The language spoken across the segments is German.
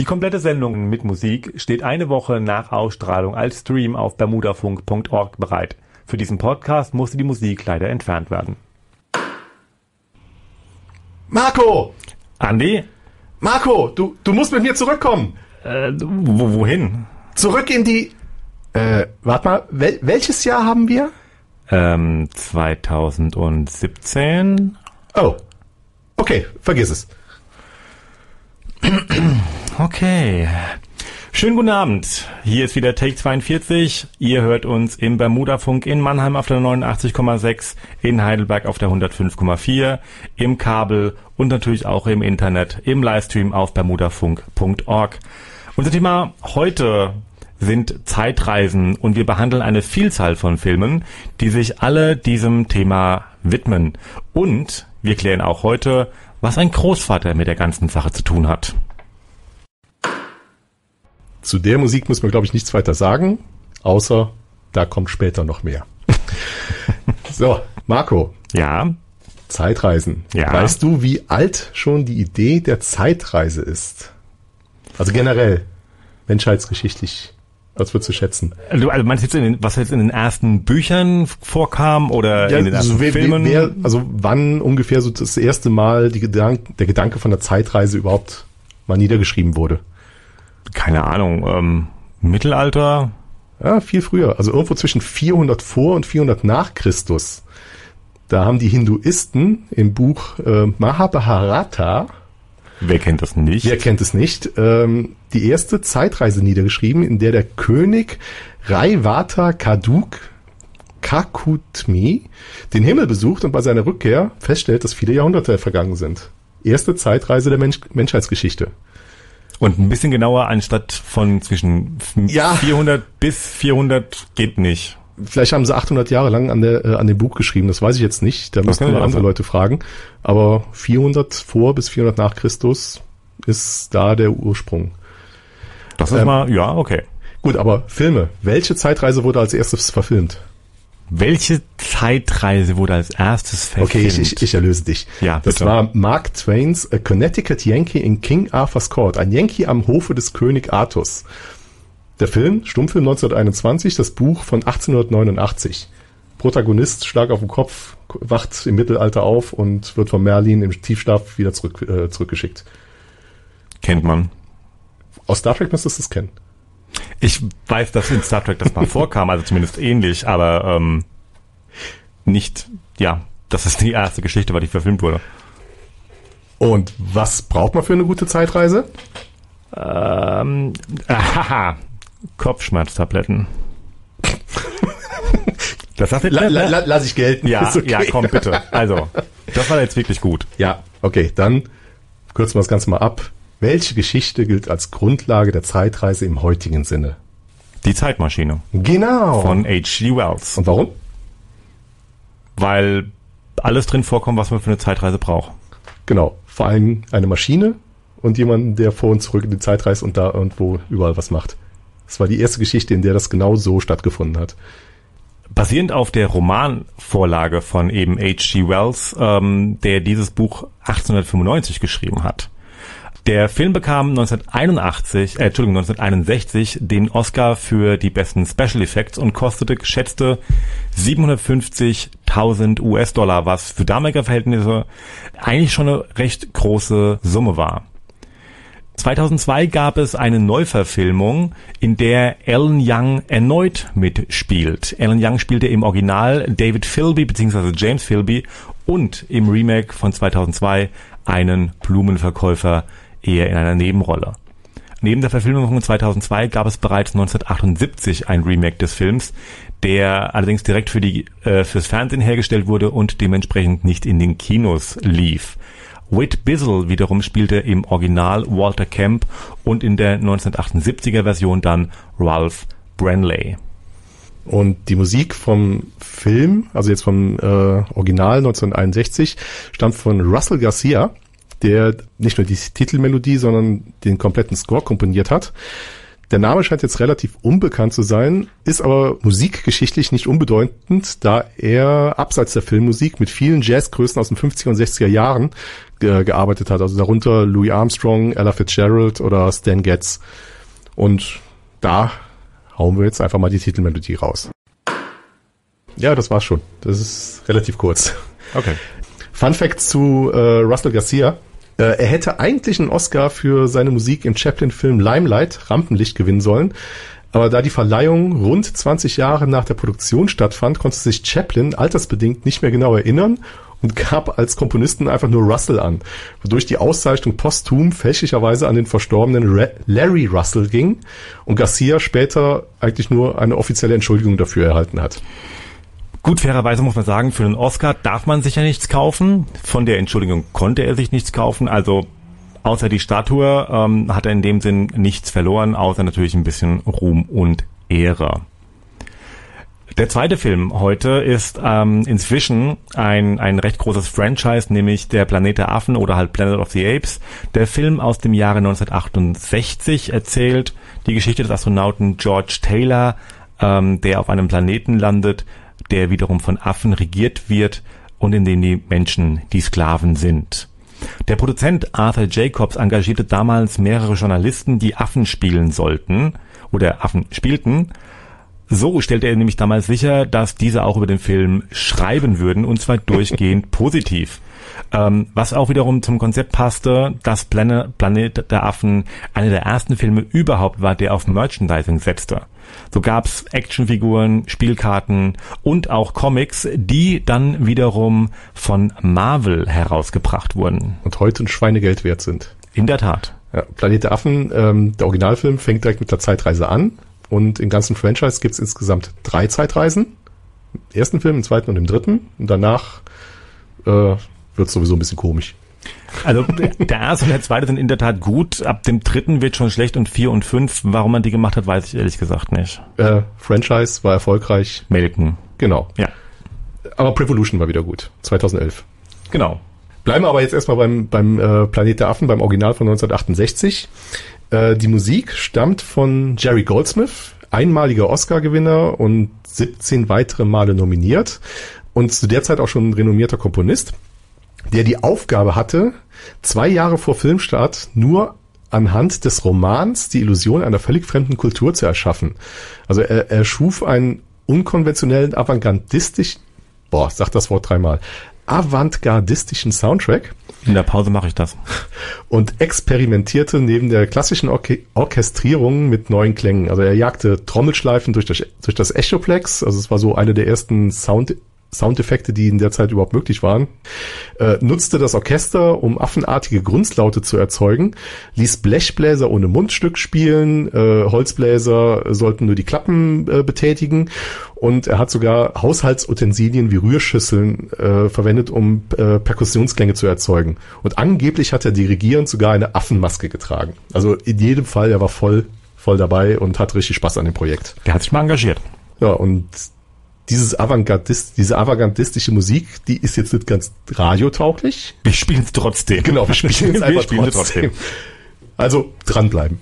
Die komplette Sendung mit Musik steht eine Woche nach Ausstrahlung als Stream auf bermudafunk.org bereit. Für diesen Podcast musste die Musik leider entfernt werden. Marco! Andi? Marco, du, du musst mit mir zurückkommen. Äh, wo, wohin? Zurück in die. Äh, warte mal, wel, welches Jahr haben wir? Ähm, 2017. Oh. Okay, vergiss es. Okay. Schönen guten Abend. Hier ist wieder Take 42. Ihr hört uns im Bermudafunk in Mannheim auf der 89,6, in Heidelberg auf der 105,4, im Kabel und natürlich auch im Internet, im Livestream auf bermudafunk.org. Unser Thema heute sind Zeitreisen und wir behandeln eine Vielzahl von Filmen, die sich alle diesem Thema widmen. Und wir klären auch heute, was ein Großvater mit der ganzen Sache zu tun hat. Zu der Musik muss man, glaube ich, nichts weiter sagen, außer da kommt später noch mehr. so, Marco. Ja. Zeitreisen. Ja. Weißt du, wie alt schon die Idee der Zeitreise ist? Also generell, menschheitsgeschichtlich. Was würdest du schätzen? Du also meinst jetzt, in den, was jetzt in den ersten Büchern vorkam oder Ja, in den ersten also wer, Filmen? wer, also wann ungefähr so das erste Mal die Gedank, der Gedanke von der Zeitreise überhaupt mal niedergeschrieben wurde? Keine Ahnung. Ähm, Mittelalter? Ja, viel früher. Also irgendwo zwischen 400 vor und 400 nach Christus. Da haben die Hinduisten im Buch äh, Mahabharata, Wer kennt das nicht? wer kennt es nicht, ähm, die erste Zeitreise niedergeschrieben, in der der König Raivata Kaduk Kakutmi den Himmel besucht und bei seiner Rückkehr feststellt, dass viele Jahrhunderte vergangen sind. Erste Zeitreise der Mensch Menschheitsgeschichte. Und ein bisschen genauer anstatt von zwischen Ja. 400 bis 400 geht nicht. Vielleicht haben sie 800 Jahre lang an, der, äh, an dem Buch geschrieben, das weiß ich jetzt nicht. Da müssten kann wir andere sein. Leute fragen. Aber 400 vor bis 400 nach Christus ist da der Ursprung. Das ist Ähm, mal, ja, okay. Gut, aber Filme. Welche Zeitreise wurde als erstes verfilmt? Welche Zeitreise wurde als erstes verfilmt? Okay, ich, ich, ich erlöse dich. Ja, das bitte. war Mark Twains A Connecticut Yankee in King Arthur's Court. Ein Yankee am Hofe des König Artus. Der Film, Stummfilm 1921, das Buch von 1889. Protagonist, Schlag auf den Kopf, wacht im Mittelalter auf und wird von Merlin im Tiefschlaf wieder zurück, äh, zurückgeschickt. Kennt man. Aus Star Trek müsstest du es kennen. Ich weiß, dass in Star Trek das mal vorkam, also zumindest ähnlich, aber ähm, nicht, ja, das ist die erste Geschichte, weil die verfilmt wurde. Und was braucht man für eine gute Zeitreise? Ähm, haha, Kopfschmerztabletten. Das du La, la, la, lass ich gelten. ja, okay. ja, komm bitte. Also, das war jetzt wirklich gut. Ja, okay, dann kürzen wir das Ganze mal ab. Welche Geschichte gilt als Grundlage der Zeitreise im heutigen Sinne? Die Zeitmaschine Genau. von H.G. Wells. Und warum? Weil alles drin vorkommt, was man für eine Zeitreise braucht. Genau, vor allem eine Maschine und jemanden, der vor und zurück in die Zeit reist und da irgendwo überall was macht. Das war die erste Geschichte, in der das genau so stattgefunden hat. Basierend auf der Romanvorlage von eben H.G. Wells, ähm, der dieses Buch 1895 geschrieben hat. Der Film bekam 1981, äh, Entschuldigung, 1961 den Oscar für die besten Special Effects und kostete geschätzte 750.000 US-Dollar, was für damalige Verhältnisse eigentlich schon eine recht große Summe war. 2002 gab es eine Neuverfilmung, in der Alan Young erneut mitspielt. Alan Young spielte im Original David Philby bzw. James Philby und im Remake von 2002 einen Blumenverkäufer eher in einer Nebenrolle. Neben der Verfilmung von 2002 gab es bereits 1978 ein Remake des Films, der allerdings direkt für die äh, fürs Fernsehen hergestellt wurde und dementsprechend nicht in den Kinos lief. Whit Bizzle wiederum spielte im Original Walter Camp und in der 1978er Version dann Ralph Branley. Und die Musik vom Film, also jetzt vom äh, Original 1961, stammt von Russell Garcia, der nicht nur die Titelmelodie, sondern den kompletten Score komponiert hat. Der Name scheint jetzt relativ unbekannt zu sein, ist aber musikgeschichtlich nicht unbedeutend, da er abseits der Filmmusik mit vielen Jazzgrößen aus den 50er und 60er Jahren ge gearbeitet hat. Also darunter Louis Armstrong, Ella Fitzgerald oder Stan Getz. Und da hauen wir jetzt einfach mal die Titelmelodie raus. Ja, das war's schon. Das ist relativ kurz. Okay. Fun Fact zu äh, Russell Garcia. Äh, er hätte eigentlich einen Oscar für seine Musik im Chaplin-Film Limelight, Rampenlicht, gewinnen sollen. Aber da die Verleihung rund 20 Jahre nach der Produktion stattfand, konnte sich Chaplin altersbedingt nicht mehr genau erinnern und gab als Komponisten einfach nur Russell an, wodurch die Auszeichnung posthum fälschlicherweise an den verstorbenen Ra Larry Russell ging und Garcia später eigentlich nur eine offizielle Entschuldigung dafür erhalten hat. Gut, fairerweise muss man sagen, für einen Oscar darf man sich ja nichts kaufen. Von der Entschuldigung konnte er sich nichts kaufen. Also außer die Statue ähm, hat er in dem Sinn nichts verloren, außer natürlich ein bisschen Ruhm und Ehre. Der zweite Film heute ist ähm, inzwischen ein, ein recht großes Franchise, nämlich der Planet der Affen oder halt Planet of the Apes. Der Film aus dem Jahre 1968 erzählt die Geschichte des Astronauten George Taylor, ähm, der auf einem Planeten landet, der wiederum von Affen regiert wird und in dem die Menschen die Sklaven sind. Der Produzent Arthur Jacobs engagierte damals mehrere Journalisten, die Affen spielen sollten oder Affen spielten. So stellte er nämlich damals sicher, dass diese auch über den Film schreiben würden und zwar durchgehend positiv. Ähm, was auch wiederum zum Konzept passte, dass Planet, Planet der Affen einer der ersten Filme überhaupt war, der auf Merchandising setzte. So gab's Actionfiguren, Spielkarten und auch Comics, die dann wiederum von Marvel herausgebracht wurden. Und heute ein Schweinegeld wert sind. In der Tat. Ja, Planet der Affen, ähm, der Originalfilm fängt direkt mit der Zeitreise an. Und im ganzen Franchise gibt's insgesamt drei Zeitreisen. Im ersten Film, im zweiten und im dritten. Und danach äh, wird's sowieso ein bisschen komisch. Also der erste und der zweite sind in der Tat gut. Ab dem dritten wird schon schlecht und vier und fünf, warum man die gemacht hat, weiß ich ehrlich gesagt nicht. Äh, Franchise war erfolgreich. Melken. Genau. Ja. Aber Prevolution war wieder gut. 2011. Genau. Bleiben wir aber jetzt erstmal beim, beim äh, Planet der Affen, beim Original von 1968. Äh, die Musik stammt von Jerry Goldsmith, einmaliger Oscar-Gewinner und 17 weitere Male nominiert und zu der Zeit auch schon ein renommierter Komponist der die Aufgabe hatte, zwei Jahre vor Filmstart nur anhand des Romans die Illusion einer völlig fremden Kultur zu erschaffen. Also er, er schuf einen unkonventionellen, avantgardistischen, boah, sag das Wort dreimal, avantgardistischen Soundtrack. In der Pause mache ich das. Und experimentierte neben der klassischen Orche Orchestrierung mit neuen Klängen. Also er jagte Trommelschleifen durch das, durch das Echoplex. Also es war so eine der ersten Sound Soundeffekte, die in der Zeit überhaupt möglich waren, äh, nutzte das Orchester, um affenartige Grunzlaute zu erzeugen, ließ Blechbläser ohne Mundstück spielen, äh, Holzbläser sollten nur die Klappen äh, betätigen und er hat sogar Haushaltsutensilien wie Rührschüsseln äh, verwendet, um äh, Perkussionsklänge zu erzeugen. Und angeblich hat er dirigierend sogar eine Affenmaske getragen. Also in jedem Fall, er war voll, voll dabei und hat richtig Spaß an dem Projekt. Der hat sich mal engagiert. Ja, und dieses Avantgardist, diese avantgardistische Musik, die ist jetzt nicht ganz radiotauglich. Wir spielen es trotzdem. Genau, wir spielen es einfach spielen trotzdem. Also dranbleiben.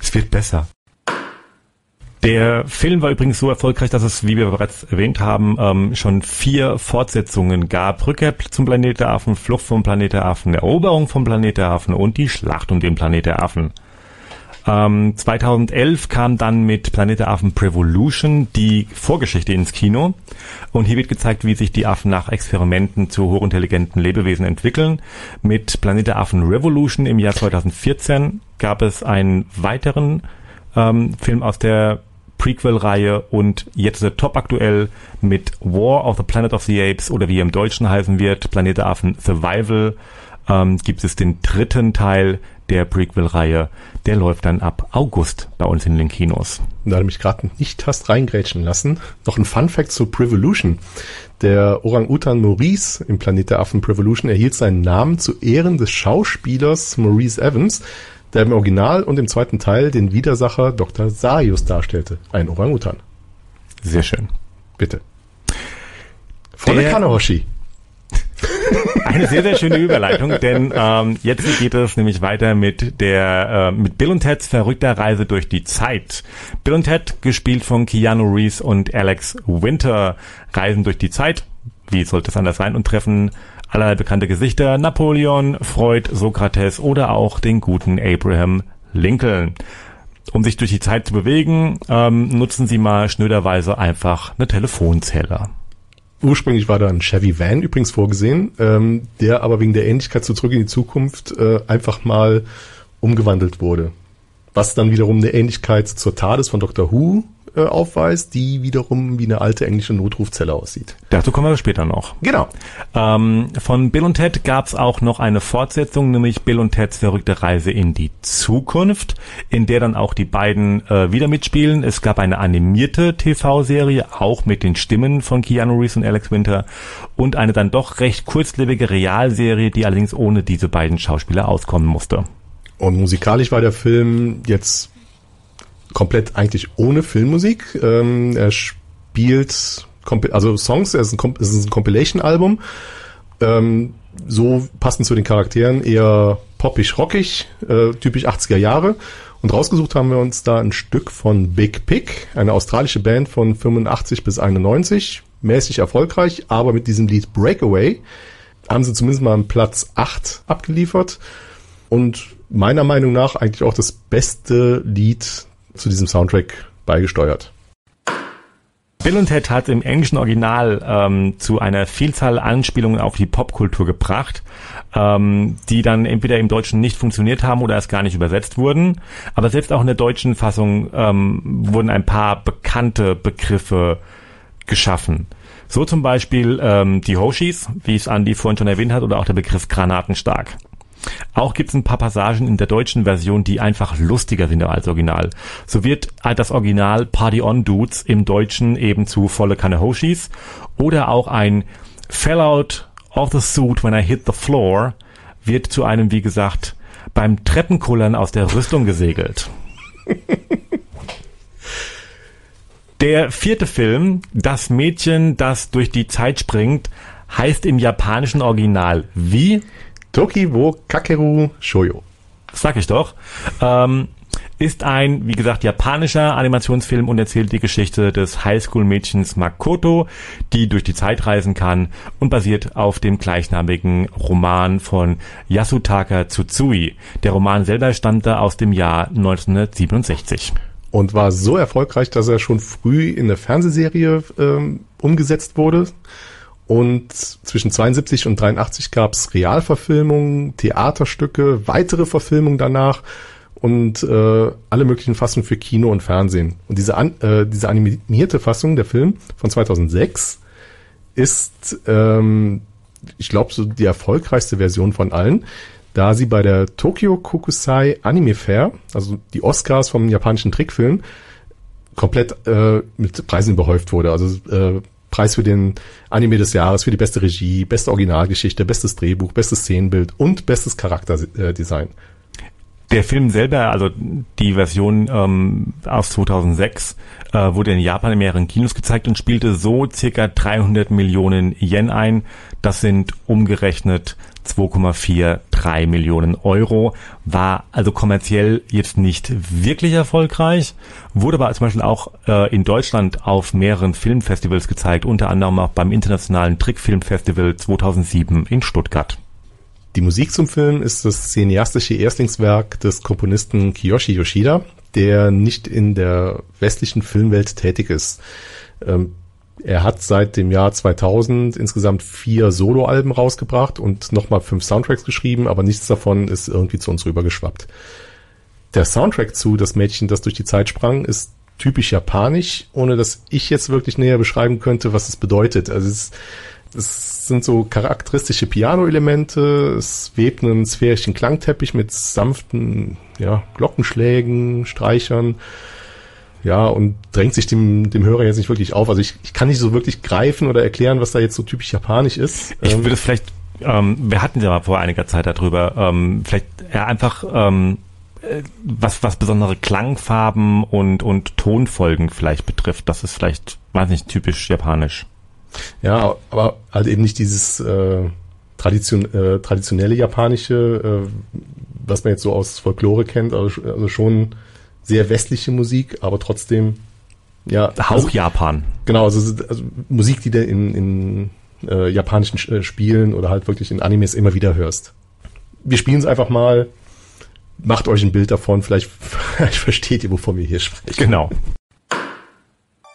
Es wird besser. Der Film war übrigens so erfolgreich, dass es, wie wir bereits erwähnt haben, ähm, schon vier Fortsetzungen gab. Rückkehr zum Planet der Affen, Flucht vom Planet der Affen, Eroberung vom Planet der Affen und die Schlacht um den Planet der Affen. Ähm, 2011 kam dann mit Planet der Affen Prevolution die Vorgeschichte ins Kino und hier wird gezeigt, wie sich die Affen nach Experimenten zu hochintelligenten Lebewesen entwickeln. Mit Planet der Affen Revolution im Jahr 2014 gab es einen weiteren ähm, Film aus der Prequel-Reihe und jetzt ist er top aktuell mit War of the Planet of the Apes oder wie er im Deutschen heißen wird, Planet der Affen Survival ähm, gibt es den dritten Teil der Prequel-Reihe. Der läuft dann ab August bei uns in den Kinos. Da du mich gerade nicht hast reingrätschen lassen, noch ein Fun-Fact zu Prevolution. Der Orang-Utan Maurice im Planet der Affen Prevolution erhielt seinen Namen zu Ehren des Schauspielers Maurice Evans, der im Original und im zweiten Teil den Widersacher Dr. Sarius darstellte, ein Orang-Utan. Sehr schön. Bitte. Volle Der- Kanne, Hoshi. Eine sehr, sehr schöne Überleitung, denn ähm, jetzt geht es nämlich weiter mit der äh, mit Bill und Teds verrückter Reise durch die Zeit. Bill und Ted, gespielt von Keanu Reeves und Alex Winter, reisen durch die Zeit. Wie sollte es anders sein? Und treffen allerlei bekannte Gesichter, Napoleon, Freud, Sokrates oder auch den guten Abraham Lincoln. Um sich durch die Zeit zu bewegen, ähm, nutzen sie mal schnöderweise einfach eine Telefonzelle. Ursprünglich war da ein Chevy Van übrigens vorgesehen, ähm, der aber wegen der Ähnlichkeit zu Zurück in die Zukunft äh, einfach mal umgewandelt wurde. Was dann wiederum eine Ähnlichkeit zur TARDIS von Dr. Who äh, aufweist, die wiederum wie eine alte englische Notrufzelle aussieht. Dazu kommen wir später noch. Genau. Ähm, von Bill und Ted gab es auch noch eine Fortsetzung, nämlich Bill und Teds verrückte Reise in die Zukunft, in der dann auch die beiden äh, wieder mitspielen. Es gab eine animierte TV-Serie, auch mit den Stimmen von Keanu Reeves und Alex Winter und eine dann doch recht kurzlebige Realserie, die allerdings ohne diese beiden Schauspieler auskommen musste. Und musikalisch war der Film jetzt komplett eigentlich ohne Filmmusik. Ähm, er spielt also Songs, es ist ein, Compilation-Album. Ähm, so passend zu den Charakteren eher poppig, rockig, äh, typisch 80er Jahre. Und rausgesucht haben wir uns da ein Stück von Big Pig, eine australische Band von 85 bis 91, mäßig erfolgreich, aber mit diesem Lied Breakaway haben sie zumindest mal einen Platz 8 abgeliefert und meiner Meinung nach eigentlich auch das beste Lied zu diesem Soundtrack beigesteuert. Bill und Ted hat im englischen Original ähm, zu einer Vielzahl Anspielungen auf die Popkultur gebracht, ähm, die dann entweder im Deutschen nicht funktioniert haben oder erst gar nicht übersetzt wurden. Aber selbst auch in der deutschen Fassung ähm, wurden ein paar bekannte Begriffe geschaffen. So zum Beispiel ähm, die Hoshis, wie es Andy vorhin schon erwähnt hat, oder auch der Begriff Granatenstark. Auch gibt es ein paar Passagen in der deutschen Version, die einfach lustiger sind als Original. So wird das Original Party On Dudes im Deutschen eben zu volle Kanne Hoshis oder auch ein Fell out of the suit when I hit the floor wird zu einem, wie gesagt, beim Treppenkullern aus der Rüstung gesegelt. Der vierte Film, Das Mädchen, das durch die Zeit springt, heißt im japanischen Original wie? Toki wo Kakeru Shoyo. Sag ich doch. Ähm, ist ein, wie gesagt, japanischer Animationsfilm und erzählt die Geschichte des Highschool-Mädchens Makoto, die durch die Zeit reisen kann und basiert auf dem gleichnamigen Roman von Yasutaka Tsutsui. Der Roman selber stammte aus dem Jahr 1967. Und war so erfolgreich, dass er schon früh in eine Fernsehserie ähm, umgesetzt wurde. Und zwischen 72 und 83 gab es Realverfilmungen, Theaterstücke, weitere Verfilmungen danach und äh, alle möglichen Fassungen für Kino und Fernsehen. Und diese, an, äh, diese animierte Fassung, der Film von 2006, ist, ähm, ich glaube, so die erfolgreichste Version von allen, da sie bei der Tokyo Kokusai Anime Fair, also die Oscars vom japanischen Trickfilm, komplett äh, mit Preisen überhäuft wurde. Also äh, Preis für den Anime des Jahres, für die beste Regie, beste Originalgeschichte, bestes Drehbuch, bestes Szenenbild und bestes Charakterdesign. Der Film selber, also die Version ähm, aus 2006, äh, wurde in Japan in mehreren Kinos gezeigt und spielte so circa 300 Millionen Yen ein. Das sind umgerechnet 2,43 Millionen Euro, war also kommerziell jetzt nicht wirklich erfolgreich, wurde aber zum Beispiel auch äh, in Deutschland auf mehreren Filmfestivals gezeigt, unter anderem auch beim Internationalen Trickfilmfestival 2007 in Stuttgart. Die Musik zum Film ist das cineastische Erstlingswerk des Komponisten Kiyoshi Yoshida, der nicht in der westlichen Filmwelt tätig ist. Ähm, er hat seit dem Jahr 2000 insgesamt vier Soloalben rausgebracht und nochmal fünf Soundtracks geschrieben, aber nichts davon ist irgendwie zu uns rübergeschwappt. Der Soundtrack zu Das Mädchen, das durch die Zeit sprang, ist typisch japanisch, ohne dass ich jetzt wirklich näher beschreiben könnte, was es bedeutet. Also es, es sind so charakteristische Piano-Elemente, es webt einen sphärischen Klangteppich mit sanften ja, Glockenschlägen, Streichern ja, und drängt sich dem, dem Hörer jetzt nicht wirklich auf. Also ich, ich kann nicht so wirklich greifen oder erklären, was da jetzt so typisch japanisch ist. Ich ähm, würde vielleicht, ähm, wir hatten ja mal vor einiger Zeit darüber, ähm, vielleicht ja, einfach ähm, äh, was, was besondere Klangfarben und, und Tonfolgen vielleicht betrifft. Das ist vielleicht, weiß nicht, typisch japanisch. Ja, aber halt eben nicht dieses, äh, tradition, äh, traditionelle japanische, äh, was man jetzt so aus Folklore kennt, also, also schon sehr westliche Musik, aber trotzdem ja Hauch also, Japan. Genau, also, also Musik, die du in, in äh, japanischen äh, Spielen oder halt wirklich in Animes immer wieder hörst. Wir spielen es einfach mal. Macht euch ein Bild davon, vielleicht, vielleicht versteht ihr, wovon wir hier sprechen. Genau.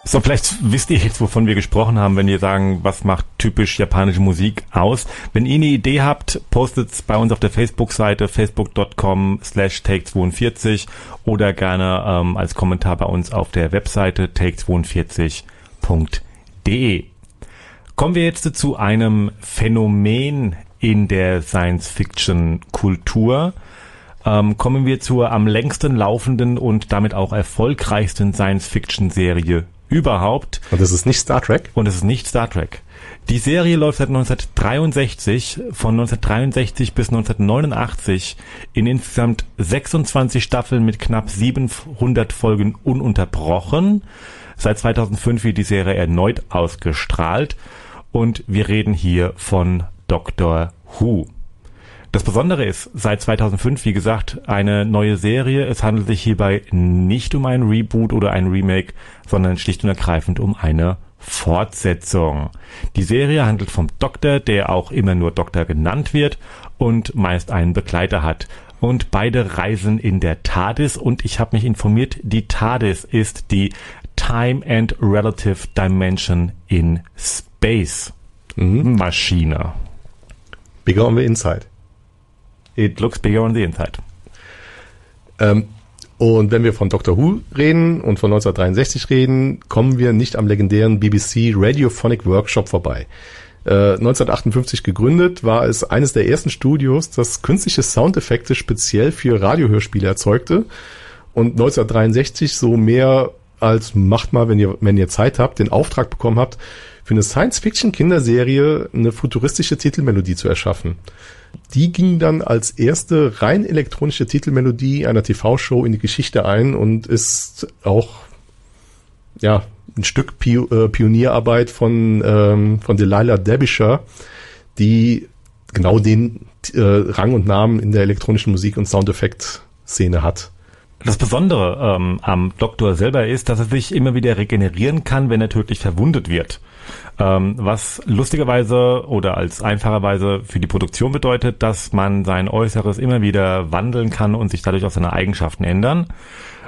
So, vielleicht wisst ihr jetzt, wovon wir gesprochen haben, wenn ihr sagen, was macht typisch japanische Musik aus. Wenn ihr eine Idee habt, postet's bei uns auf der Facebook-Seite facebook.com slash take42 oder gerne ähm, als Kommentar bei uns auf der Webseite take42.de. Kommen wir jetzt zu einem Phänomen in der Science-Fiction-Kultur. Ähm, kommen wir zur am längsten laufenden und damit auch erfolgreichsten Science-Fiction-Serie überhaupt. Und es ist nicht Star Trek? Und es ist nicht Star Trek. Die Serie läuft seit 1963, von 1963 bis 1989 in insgesamt 26 Staffeln mit knapp 700 Folgen ununterbrochen. Seit 2005 wird die Serie erneut ausgestrahlt und wir reden hier von Doctor Who. Das Besondere ist, seit 2005, wie gesagt, eine neue Serie. Es handelt sich hierbei nicht um ein Reboot oder ein Remake, sondern schlicht und ergreifend um eine Fortsetzung. Die Serie handelt vom Doktor, der auch immer nur Doktor genannt wird und meist einen Begleiter hat. Und beide reisen in der TARDIS und ich habe mich informiert, die TARDIS ist die Time and Relative Dimension in Space mhm. Maschine. Bigger on the inside. It looks bigger on the inside. Ähm, und wenn wir von Doctor Who reden und von 1963 reden, kommen wir nicht am legendären BBC Radiophonic Workshop vorbei. Äh, 1958 gegründet, war es eines der ersten Studios, das künstliche Soundeffekte speziell für Radiohörspiele erzeugte und 1963 so mehr als macht mal, wenn ihr, wenn ihr Zeit habt, den Auftrag bekommen habt, für eine Science-Fiction-Kinderserie eine futuristische Titelmelodie zu erschaffen. Die ging dann als erste rein elektronische Titelmelodie einer TV-Show in die Geschichte ein und ist auch ja ein Stück äh, Pionierarbeit von ähm, von Delilah Derbyshire, die genau den äh, Rang und Namen in der elektronischen Musik und Soundeffekt-Szene hat. Das Besondere ähm, am Doktor selber ist, dass er sich immer wieder regenerieren kann, wenn er tödlich verwundet wird. Ähm, was lustigerweise oder als einfacherweise für die Produktion bedeutet, dass man sein Äußeres immer wieder wandeln kann und sich dadurch auch seine Eigenschaften ändern.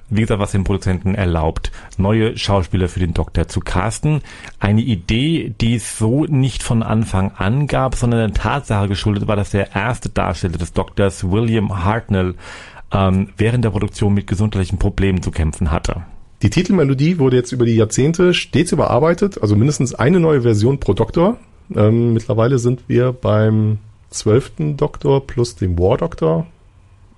Wie gesagt, was den Produzenten erlaubt, neue Schauspieler für den Doktor zu casten. Eine Idee, die es so nicht von Anfang an gab, sondern der Tatsache geschuldet war, dass der erste Darsteller des Doktors, William Hartnell, ähm, während der Produktion mit gesundheitlichen Problemen zu kämpfen hatte. Die Titelmelodie wurde jetzt über die Jahrzehnte stets überarbeitet, also mindestens eine neue Version pro Doktor. Ähm, mittlerweile sind wir beim zwölften Doktor plus dem War Doktor.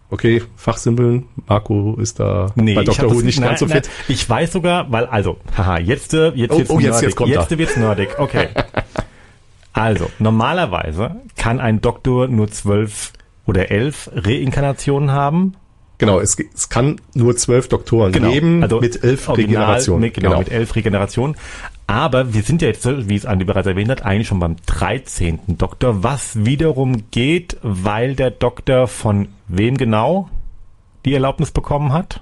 Okay, Fachsimpeln, Marco ist da nee, bei Dr. Who nicht nein, ganz so fit. Nein, ich weiß sogar, weil, also, haha, jetzt, äh, jetzt, oh, jetzt, oh, jetzt, jetzt kommt jetzt wird's nerdig, okay. also, normalerweise kann ein Doktor nur zwölf oder elf Reinkarnationen haben Genau, es, es kann nur zwölf Doktoren genau, geben also mit elf Original, Regenerationen. Mit, genau, genau, mit elf Regenerationen. Aber wir sind ja jetzt, wie es Andi bereits erwähnt hat, eigentlich schon beim 13. Doktor, was wiederum geht, weil der Doktor von wem genau die Erlaubnis bekommen hat?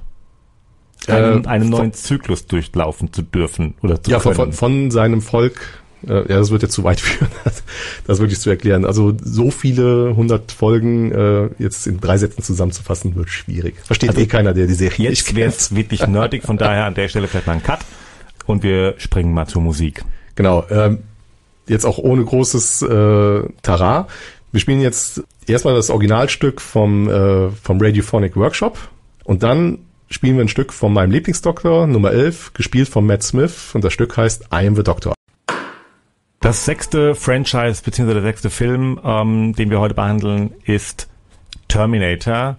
Einen, äh, einen neuen Zyklus durchlaufen zu dürfen oder zu Ja, von, von seinem Volk ja, das wird jetzt zu weit führen, das wirklich zu erklären. Also so viele hundert Folgen äh, jetzt in drei Sätzen zusammenzufassen, wird schwierig. Versteht also eh keiner, der die Serie Jetzt wäre es wirklich nerdig, von daher an der Stelle vielleicht mal ein Cut und wir springen mal zur Musik. Genau, ähm, jetzt auch ohne großes äh, Tara. Wir spielen jetzt erstmal das Originalstück vom, äh, vom Radiophonic Workshop und dann spielen wir ein Stück von meinem Lieblingsdoktor, Nummer 11, gespielt von Matt Smith und das Stück heißt I Am the Doctor. Das sechste Franchise beziehungsweise der sechste Film, ähm, den wir heute behandeln, ist Terminator.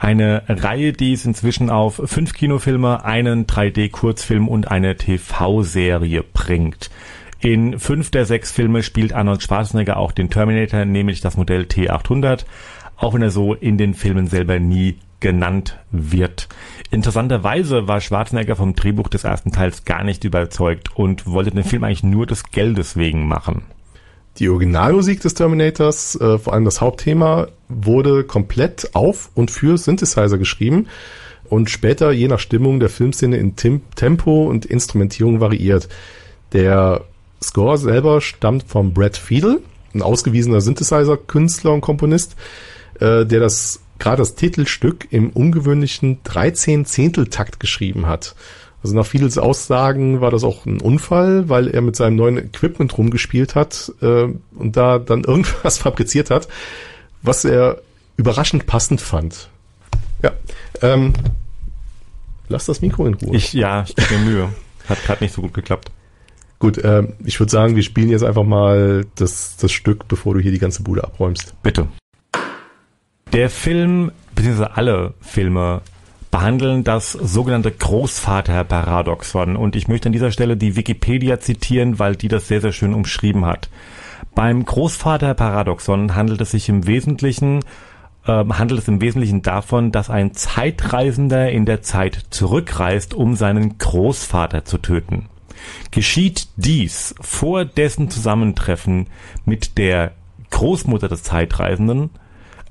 Eine Reihe, die es inzwischen auf fünf Kinofilme, einen 3D-Kurzfilm und eine TV-Serie bringt. In fünf der sechs Filme spielt Arnold Schwarzenegger auch den Terminator, nämlich das Modell T800, auch wenn er so in den Filmen selber nie genannt wird. Interessanterweise war Schwarzenegger vom Drehbuch des ersten Teils gar nicht überzeugt und wollte den Film eigentlich nur des Geldes wegen machen. Die Originalmusik des Terminators, äh, vor allem das Hauptthema, wurde komplett auf und für Synthesizer geschrieben und später je nach Stimmung der Filmszene in Tim Tempo und Instrumentierung variiert. Der Score selber stammt von Brad Fiedel, ein ausgewiesener Synthesizer-Künstler und Komponist, äh, der das gerade das Titelstück im ungewöhnlichen 13 Zehnteltakt geschrieben hat. Also nach Fiedels Aussagen war das auch ein Unfall, weil er mit seinem neuen Equipment rumgespielt hat äh, und da dann irgendwas fabriziert hat, was er überraschend passend fand. Ja, ähm, lass das Mikro in Ruhe. Ich, ja, ich gebe mir Mühe. Hat gerade nicht so gut geklappt. Gut, ähm, ich würde sagen, wir spielen jetzt einfach mal das, das Stück, bevor du hier die ganze Bude abräumst. Bitte. Der Film, beziehungsweise alle Filme behandeln das sogenannte Großvaterparadoxon. Und ich möchte an dieser Stelle die Wikipedia zitieren, weil die das sehr, sehr schön umschrieben hat. Beim Großvaterparadoxon handelt es sich im Wesentlichen äh, handelt es im Wesentlichen davon, dass ein Zeitreisender in der Zeit zurückreist, um seinen Großvater zu töten. Geschieht dies vor dessen Zusammentreffen mit der Großmutter des Zeitreisenden,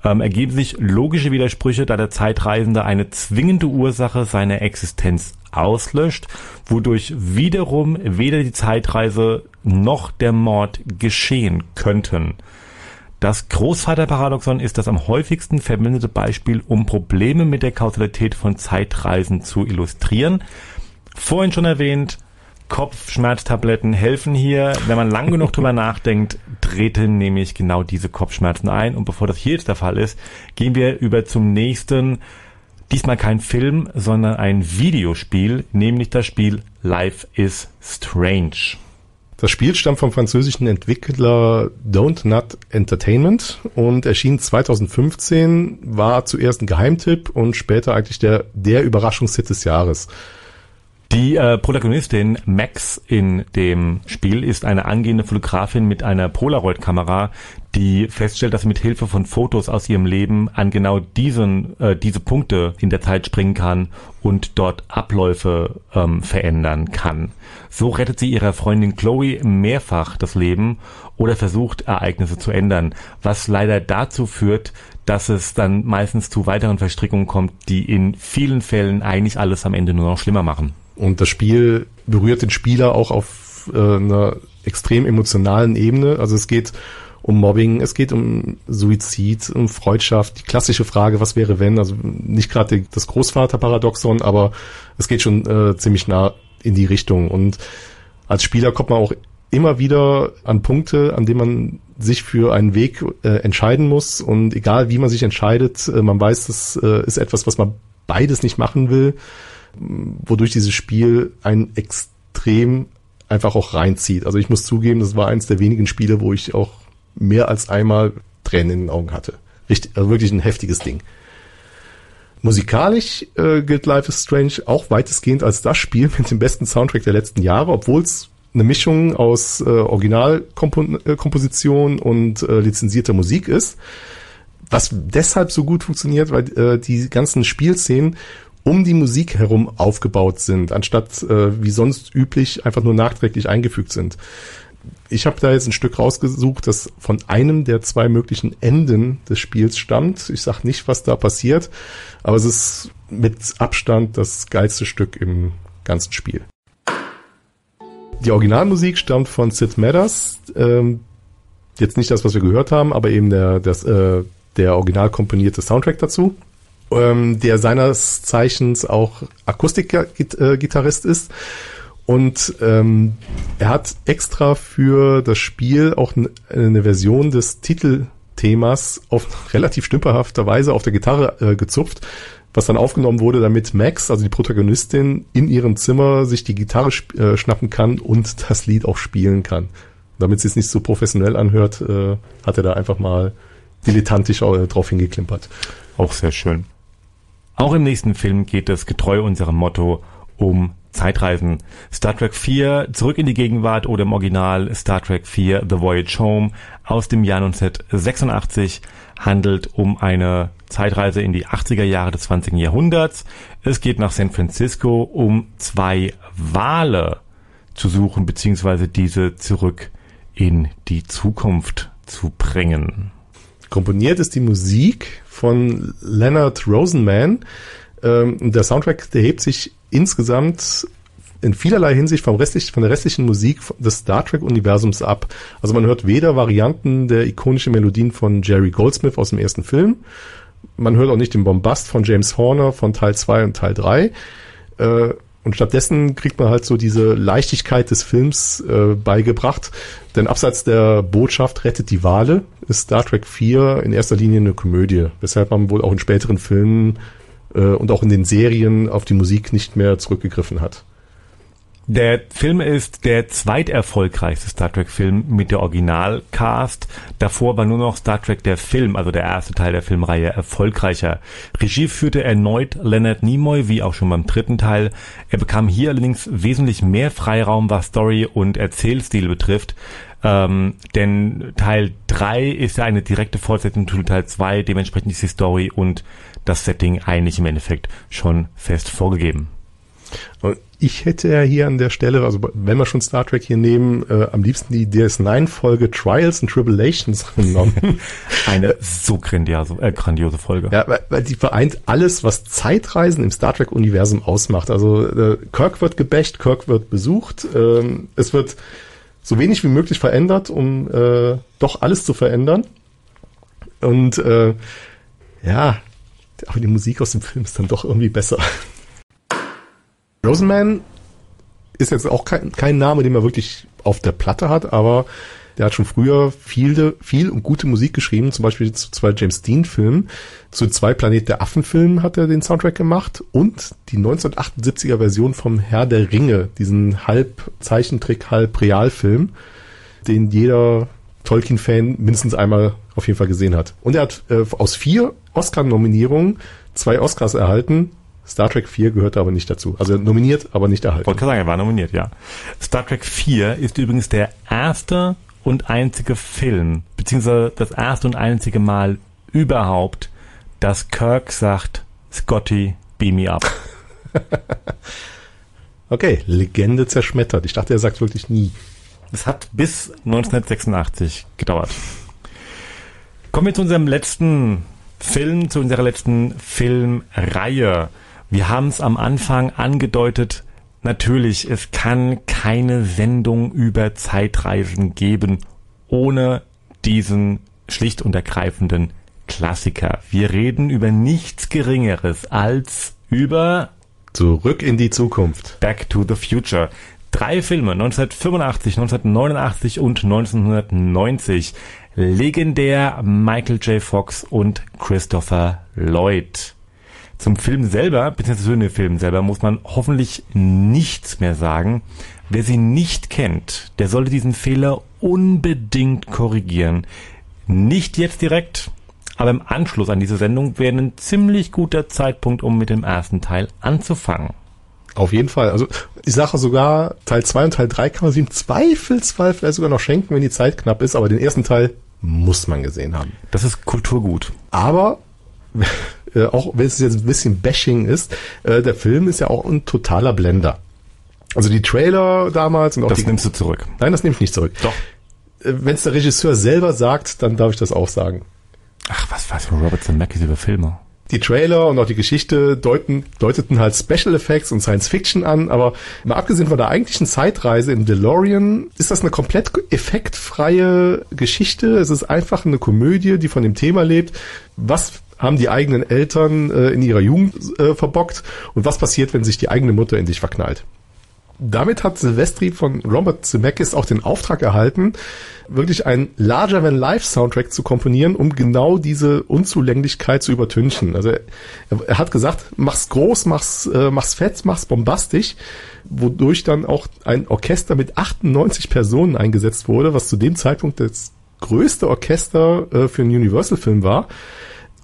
ähm, ergeben sich logische Widersprüche, da der Zeitreisende eine zwingende Ursache seiner Existenz auslöscht, wodurch wiederum weder die Zeitreise noch der Mord geschehen könnten. Das Großvaterparadoxon ist das am häufigsten verwendete Beispiel, um Probleme mit der Kausalität von Zeitreisen zu illustrieren. Vorhin schon erwähnt, Kopfschmerztabletten helfen hier. Wenn man lang genug drüber nachdenkt, treten nämlich genau diese Kopfschmerzen ein. Und bevor das hier jetzt der Fall ist, gehen wir über zum nächsten, diesmal kein Film, sondern ein Videospiel, nämlich das Spiel Life is Strange. Das Spiel stammt vom französischen Entwickler Don't Nut Entertainment und erschien 2015, war zuerst ein Geheimtipp und später eigentlich der, der Überraschungshit des Jahres. Die äh, Protagonistin Max in dem Spiel ist eine angehende Fotografin mit einer Polaroid-Kamera, die feststellt, dass sie mit Hilfe von Fotos aus ihrem Leben an genau diesen äh, diese Punkte in der Zeit springen kann und dort Abläufe ähm, verändern kann. So rettet sie ihrer Freundin Chloe mehrfach das Leben oder versucht Ereignisse zu ändern, was leider dazu führt, dass es dann meistens zu weiteren Verstrickungen kommt, die in vielen Fällen eigentlich alles am Ende nur noch schlimmer machen. Und das Spiel berührt den Spieler auch auf äh, einer extrem emotionalen Ebene. Also es geht um Mobbing, es geht um Suizid, um Freundschaft, die klassische Frage, was wäre wenn, also nicht gerade das Großvaterparadoxon, aber es geht schon äh, ziemlich nah in die Richtung. Und als Spieler kommt man auch immer wieder an Punkte, an denen man sich für einen Weg äh, entscheiden muss. Und egal wie man sich entscheidet, äh, man weiß, das äh, ist etwas, was man beides nicht machen will wodurch dieses Spiel ein extrem einfach auch reinzieht. Also ich muss zugeben, das war eins der wenigen Spiele, wo ich auch mehr als einmal Tränen in den Augen hatte. Richtig, also wirklich ein heftiges Ding. Musikalisch äh, gilt Life is Strange auch weitestgehend als das Spiel mit dem besten Soundtrack der letzten Jahre, obwohl es eine Mischung aus äh, Originalkomposition und äh, lizenzierter Musik ist. Was deshalb so gut funktioniert, weil äh, die ganzen Spielszenen um die Musik herum aufgebaut sind, anstatt äh, wie sonst üblich einfach nur nachträglich eingefügt sind. Ich habe da jetzt ein Stück rausgesucht, das von einem der zwei möglichen Enden des Spiels stammt. Ich sage nicht, was da passiert, aber es ist mit Abstand das geilste Stück im ganzen Spiel. Die Originalmusik stammt von Sid Matters. Ähm, jetzt nicht das, was wir gehört haben, aber eben der, das, äh, der original komponierte Soundtrack dazu ähm, der seines Zeichens auch Akustikgitarrist ist. Und ähm, er hat extra für das Spiel auch eine Version des Titelthemas auf relativ stümperhafter Weise auf der Gitarre äh, gezupft, was dann aufgenommen wurde, damit Max, also die Protagonistin, in ihrem Zimmer sich die Gitarre äh, schnappen kann und das Lied auch spielen kann. Damit sie es nicht so professionell anhört, äh, hat er da einfach mal dilettantisch äh, drauf hingeklimpert. Auch sehr schön. Auch im nächsten Film geht es getreu unserem Motto um Zeitreisen. Star Trek 4 Zurück in die Gegenwart oder im Original Star Trek 4 The Voyage Home aus dem Jahr 1986 handelt um eine Zeitreise in die 80er Jahre des 20. Jahrhunderts. Es geht nach San Francisco, um zwei Wale zu suchen, beziehungsweise diese zurück in die Zukunft zu bringen. Komponiert ist die Musik von Leonard Rosenman. Ähm, der Soundtrack, der hebt sich insgesamt in vielerlei Hinsicht vom restlich, von der restlichen Musik des Star Trek Universums ab. Also man hört weder Varianten der ikonischen Melodien von Jerry Goldsmith aus dem ersten Film, man hört auch nicht den Bombast von James Horner von Teil 2 und Teil 3. Äh, und stattdessen kriegt man halt so diese Leichtigkeit des Films äh, beigebracht. Denn abseits der Botschaft rettet die Wale ist Star Trek 4 in erster Linie eine Komödie, weshalb man wohl auch in späteren Filmen äh, und auch in den Serien auf die Musik nicht mehr zurückgegriffen hat. Der Film ist der zweiterfolgreichste Star Trek-Film mit der Originalcast. Davor war nur noch Star Trek der Film, also der erste Teil der Filmreihe, erfolgreicher. Regie führte erneut Leonard Nimoy, wie auch schon beim dritten Teil. Er bekam hier allerdings wesentlich mehr Freiraum, was Story und Erzählstil betrifft. Ähm, denn Teil 3 ist ja eine direkte Fortsetzung zu Teil 2, dementsprechend ist die Story und das Setting eigentlich im Endeffekt schon fest vorgegeben. Und ich hätte ja hier an der Stelle, also wenn wir schon Star Trek hier nehmen, äh, am liebsten die DS9-Folge Trials and Tribulations genommen. Eine so grandiose, äh, grandiose Folge. Ja, weil, weil die vereint alles, was Zeitreisen im Star Trek-Universum ausmacht. Also äh, Kirk wird gebächt, Kirk wird besucht, ähm, es wird so wenig wie möglich verändert, um äh, doch alles zu verändern. Und äh, ja, aber die Musik aus dem Film ist dann doch irgendwie besser. Rosenman ist jetzt auch kein, kein Name, den man wirklich auf der Platte hat, aber der hat schon früher viel, viel und gute Musik geschrieben, zum Beispiel zu zwei James Dean-Filmen. Zu zwei Planet der Affen-Filmen hat er den Soundtrack gemacht und die 1978er Version vom Herr der Ringe, diesen halb Zeichentrick, halb Realfilm, den jeder Tolkien-Fan mindestens einmal auf jeden Fall gesehen hat. Und er hat äh, aus vier Oscar-Nominierungen zwei Oscars erhalten, Star Trek 4 gehörte aber nicht dazu. Also nominiert, aber nicht erhalten. Wollte sagen, er war nominiert, ja. Star Trek 4 ist übrigens der erste und einzige Film, beziehungsweise das erste und einzige Mal überhaupt, dass Kirk sagt, Scotty, beam me up. okay, Legende zerschmettert. Ich dachte, er sagt wirklich nie. Es hat bis 1986 gedauert. Kommen wir zu unserem letzten Film, zu unserer letzten Filmreihe. Wir haben es am Anfang angedeutet, natürlich, es kann keine Sendung über Zeitreisen geben ohne diesen schlicht und ergreifenden Klassiker. Wir reden über nichts Geringeres als über Zurück in die Zukunft. Back to the Future. Drei Filme, 1985, 1989 und 1990. Legendär Michael J. Fox und Christopher Lloyd. Zum Film selber, beziehungsweise zu dem Film selber, muss man hoffentlich nichts mehr sagen. Wer sie nicht kennt, der sollte diesen Fehler unbedingt korrigieren. Nicht jetzt direkt, aber im Anschluss an diese Sendung wäre ein ziemlich guter Zeitpunkt, um mit dem ersten Teil anzufangen. Auf jeden Fall. Also ich sage sogar, Teil 2 und Teil 3 kann man sich im Zweifelsfall vielleicht sogar noch schenken, wenn die Zeit knapp ist, aber den ersten Teil muss man gesehen haben. Das ist Kulturgut. Aber äh, auch wenn es jetzt ein bisschen Bashing ist, äh, der Film ist ja auch ein totaler Blender. Also die Trailer damals und auch Das die, nimmst du zurück. Nein, das nehme ich nicht zurück. Doch. Äh, wenn es der Regisseur selber sagt, dann darf ich das auch sagen. Ach, was weiß Robert Zemeckis über Filme? Die Trailer und auch die Geschichte deuten, deuteten halt Special Effects und Science Fiction an, aber mal abgesehen von der eigentlichen Zeitreise im DeLorean ist das eine komplett effektfreie Geschichte. Es ist einfach eine Komödie, die von dem Thema lebt. Was haben die eigenen Eltern äh, in ihrer Jugend äh, verbockt und was passiert, wenn sich die eigene Mutter in dich verknallt? Damit hat Silvestri von Robert Zemeckis auch den Auftrag erhalten, wirklich einen Larger-than-Life-Soundtrack zu komponieren, um genau diese Unzulänglichkeit zu übertünchen. Also er, er hat gesagt, mach's groß, mach's, äh, mach's fett, mach's bombastisch, wodurch dann auch ein Orchester mit 98 Personen eingesetzt wurde, was zu dem Zeitpunkt das größte Orchester äh, für einen Universal-Film war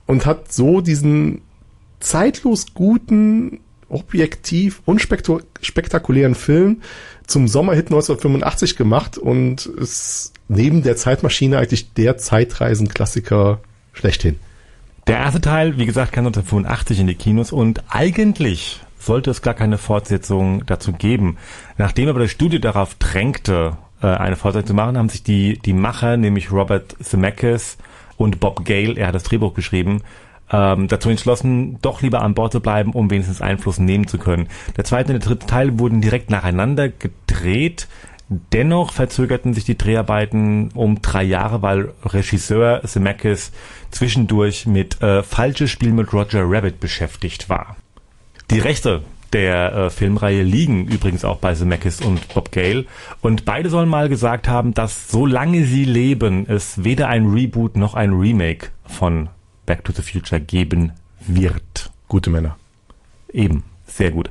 und hat so diesen zeitlos guten, objektiv unspektakulären Film zum Sommerhit 1985 gemacht und ist neben der Zeitmaschine eigentlich der Zeitreisenklassiker schlechthin. Der erste Teil, wie gesagt, kam 1985 in die Kinos und eigentlich sollte es gar keine Fortsetzung dazu geben. Nachdem aber das Studio darauf drängte, äh, eine Fortsetzung zu machen, haben sich die, die Macher, nämlich Robert Zemeckis und Bob Gale, er hat das Drehbuch geschrieben, ähm, dazu entschlossen, doch lieber an Bord zu bleiben, um wenigstens Einfluss nehmen zu können. Der zweite und der dritte Teil wurden direkt nacheinander gedreht. Dennoch verzögerten sich die Dreharbeiten um drei Jahre, weil Regisseur Zemeckis zwischendurch mit äh, falsches Spiel mit Roger Rabbit beschäftigt war. Die Rechte der äh, Filmreihe liegen übrigens auch bei Zemeckis und Bob Gale. Und beide sollen mal gesagt haben, dass solange sie leben, es weder ein Reboot noch ein Remake von Back to the Future geben wird. Gute Männer. Eben, sehr gut.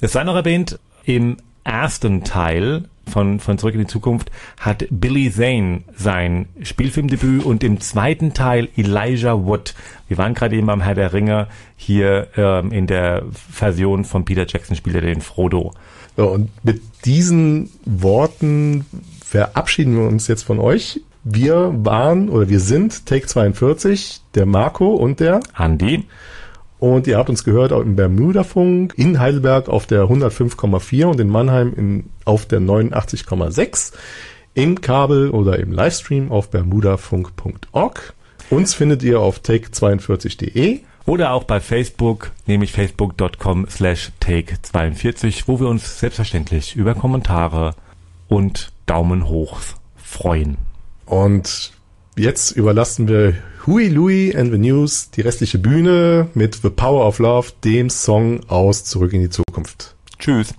Es sei noch erwähnt, im ersten Teil von, von Zurück in die Zukunft hat Billy Zane sein Spielfilmdebüt und im zweiten Teil Elijah Wood. Wir waren gerade eben beim Herr der Ringe hier ähm, in der Version von Peter Jackson spielt er den Frodo. So, und mit diesen Worten verabschieden wir uns jetzt von euch. Wir waren oder wir sind Take 42, der Marco und der Andi. Und ihr habt uns gehört im Bermuda-Funk, in Heidelberg auf der 105,4 und in Mannheim in, auf der 89,6, im Kabel oder im Livestream auf bermudafunk.org. Uns findet ihr auf take42.de. Oder auch bei Facebook, nämlich facebook.com slash take42, wo wir uns selbstverständlich über Kommentare und Daumen hoch freuen. Und jetzt überlassen wir Huey Louie and the News die restliche Bühne mit The Power of Love, dem Song aus Zurück in die Zukunft. Tschüss.